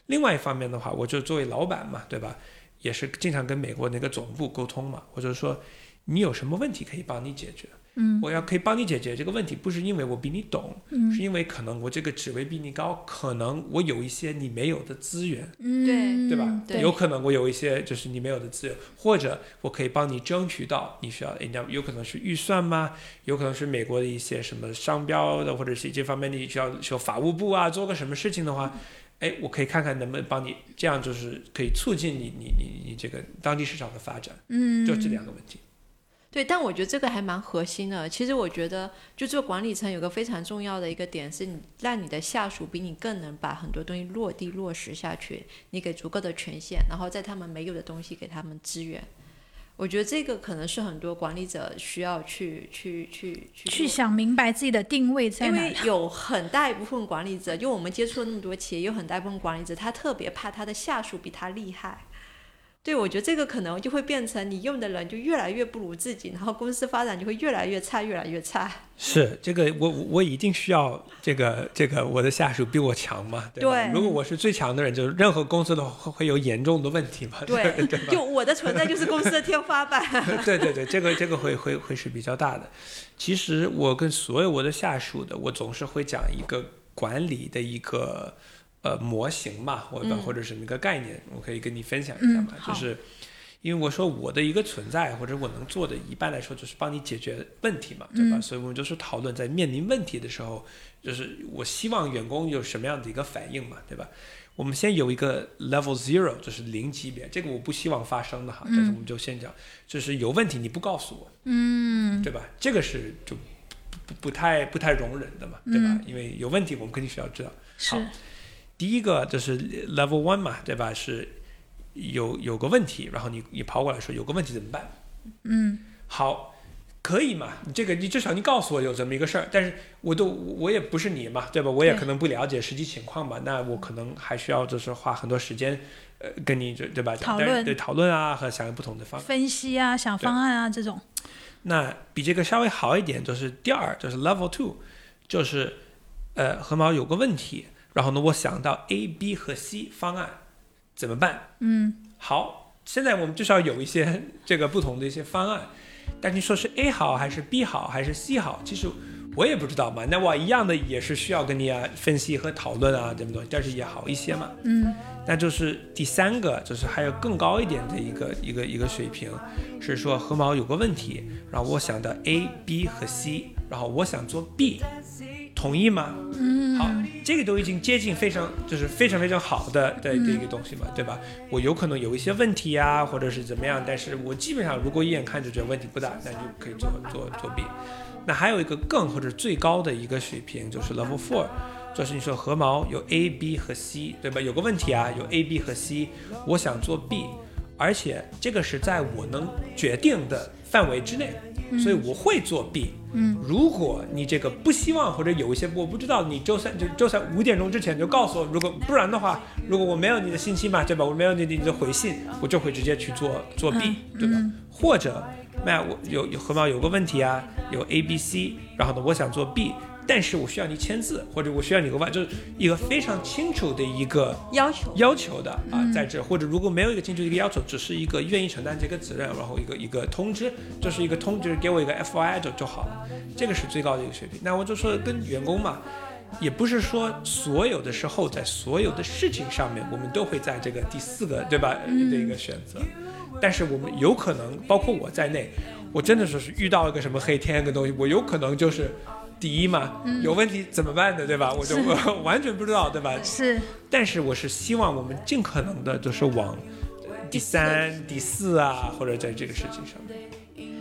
另外一方面的话，我就作为老板嘛，对吧？也是经常跟美国那个总部沟通嘛，我就说你有什么问题可以帮你解决，嗯我要可以帮你解决这个问题，不是因为我比你懂，嗯是因为可能我这个职位比你高，可能我有一些你没有的资源，嗯，对吧？对，有可能我有一些就是你没有的资源，或者我可以帮你争取到你需要，人家有可能是预算吗？有可能是美国的一些什么商标的，或者是这方面你需要说法务部啊做个什么事情的话，哎，我可以看看能不能帮你，这样就是可以促进你你你你这个当地市场的发展，嗯，就这两个问题。对，但我觉得这个还蛮核心的。其实我觉得，就做管理层有个非常重要的一个点，是你让你的下属比你更能把很多东西落地落实下去，你给足够的权限，然后在他们没有的东西给他们资源。我觉得这个可能是很多管理者需要去去去去去想明白自己的定位在因哪有很大一部分管理者，就我们接触了那么多企业，有很大一部分管理者，他特别怕他的下属比他厉害。对，我觉得这个可能就会变成你用的人就越来越不如自己，然后公司发展就会越来越差，越来越差。[laughs] 是这个，我我一定需要这个这个我的下属比我强嘛？对如果我是最强的人，就是任何公司都会会有严重的问题嘛？[laughs] 对对吧？就我的存在就是公司的天花板。[laughs] 对对对，这个这个会会会是比较大的。其实我跟所有我的下属的，我总是会讲一个管理的一个呃模型嘛，或者、嗯或者是那个概念，我可以跟你分享一下嘛。就是因为我说我的一个存在，或者我能做的，一般来说就是帮你解决问题嘛，对吧？嗯所以我们就是讨论在面临问题的时候，就是我希望员工有什么样的一个反应嘛，对吧？我们先有一个 level zero，就是零级别，这个我不希望发生的哈，但是我们就先讲，就是有问题你不告诉我，嗯，对吧？这个是就不太不太容忍的嘛，对吧？因为有问题我们肯定需要知道。好是，第一个就是 level one 嘛，对吧？是有有个问题，然后你你跑过来说有个问题怎么办？嗯，好，可以嘛？你这个你至少你告诉我有这么一个事儿，但是我都我也不是你嘛，对吧？我也可能不了解实际情况嘛，那我可能还需要就是花很多时间，呃，跟你这对吧？讨论对讨论啊和想不同的方。分析啊，想方案啊这种。那比这个稍微好一点，就是第二，就是 level two，就是呃，何毛有个问题，然后呢，我想到 A、B 和 C 方案怎么办？嗯，好，现在我们至少有一些 [laughs] 这个不同的一些方案，但你说是 A 好还是 B 好还是 C 好，其实我也不知道嘛。那我一样的也是需要跟你啊分析和讨论啊，这么多，但是也好一些嘛。嗯，那就是第三个，就是还有更高一点的一个一个一个水平，是说河毛有个问题，然后我想到 A、B 和 C，然后我想做 B，同意吗？嗯，好，这个都已经接近非常就是非常非常好的的的一个东西嘛，对吧？我有可能有一些问题啊，或者是怎么样，但是我基本上如果一眼看就觉得问题不大，那就可以做做做 B。那还有一个更或者最高的一个水平就是 Level Four，就是你说合毛有 A、B 和 C，对吧？有个问题啊，有 A、B 和 C，我想做 B，而且这个是在我能决定的范围之内，所以我会作弊。嗯，如果你这个不希望或者有一些我不知道，你周三就周三五点钟之前就告诉我，如果不然的话，如果我没有你的信息嘛，对吧？我没有你的你的回信，我就会直接去做作弊、对吧？嗯或者，那我有有河马有个问题啊，有 A、B、C，然后呢，我想做 B，但是我需要你签字，或者我需要你个外，就是一个非常清楚的一个要求。要求的啊，在这，或者如果没有一个清楚的一个要求，只是一个愿意承担这个责任，然后一个一个通知，就是一个通，就是给我一个 F Y I 就就好了，这个是最高的一个水平。那我就说跟员工嘛，也不是说所有的时候在所有的事情上面，我们都会在这个第四个对吧？的一个选择，但是我们有可能，包括我在内，我真的说是遇到一个什么黑天的东西，我有可能就是。第一嘛，有问题怎么办的，对吧？我就我 [laughs] 完全不知道，对吧？是，但是我是希望我们尽可能的，就是往第三、第四啊，或者在这个事情上面。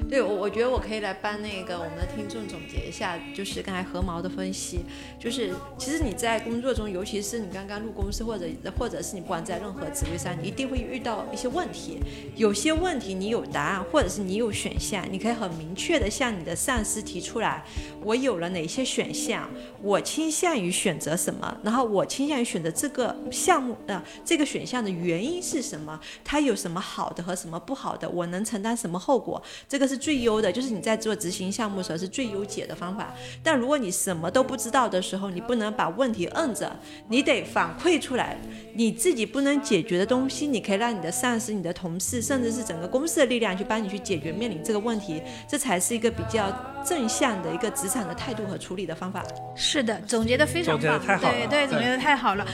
对，我我觉得我可以来帮那个我们的听众总结一下，就是刚才何毛的分析，就是其实你在工作中，尤其是你刚刚入公司或者或者是你不管在任何职位上，你一定会遇到一些问题。有些问题你有答案，或者是你有选项，你可以很明确的向你的上司提出来，我有了哪些选项，我倾向于选择什么，然后我倾向于选择这个项目的、呃、这个选项的原因是什么，它有什么好的和什么不好的，我能承担什么后果，这个是最优的，就是你在做执行项目的时候是最优解的方法。但如果你什么都不知道的时候，你不能把问题摁着，你得反馈出来，你自己不能解决的东西，你可以让你的上司、你的同事，甚至是整个公司的力量去帮你去解决面临这个问题，这才是一个比较正向的一个职场的态度和处理的方法。是的，总结的非常棒，对对，总结的太好了。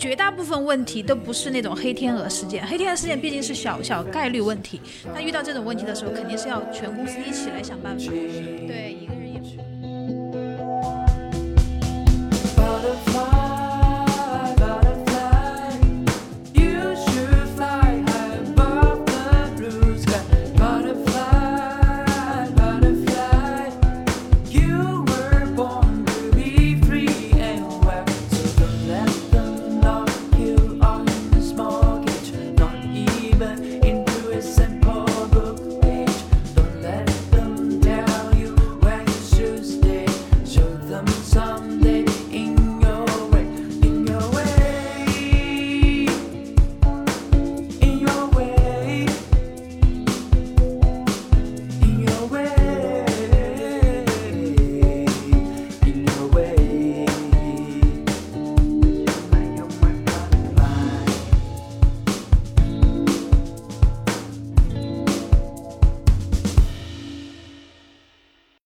绝大部分问题都不是那种黑天鹅事件，黑天鹅事件毕竟是小小概率问题。那遇到这种问题的时候，肯定是要全公司一起来想办法。对，一个人也不。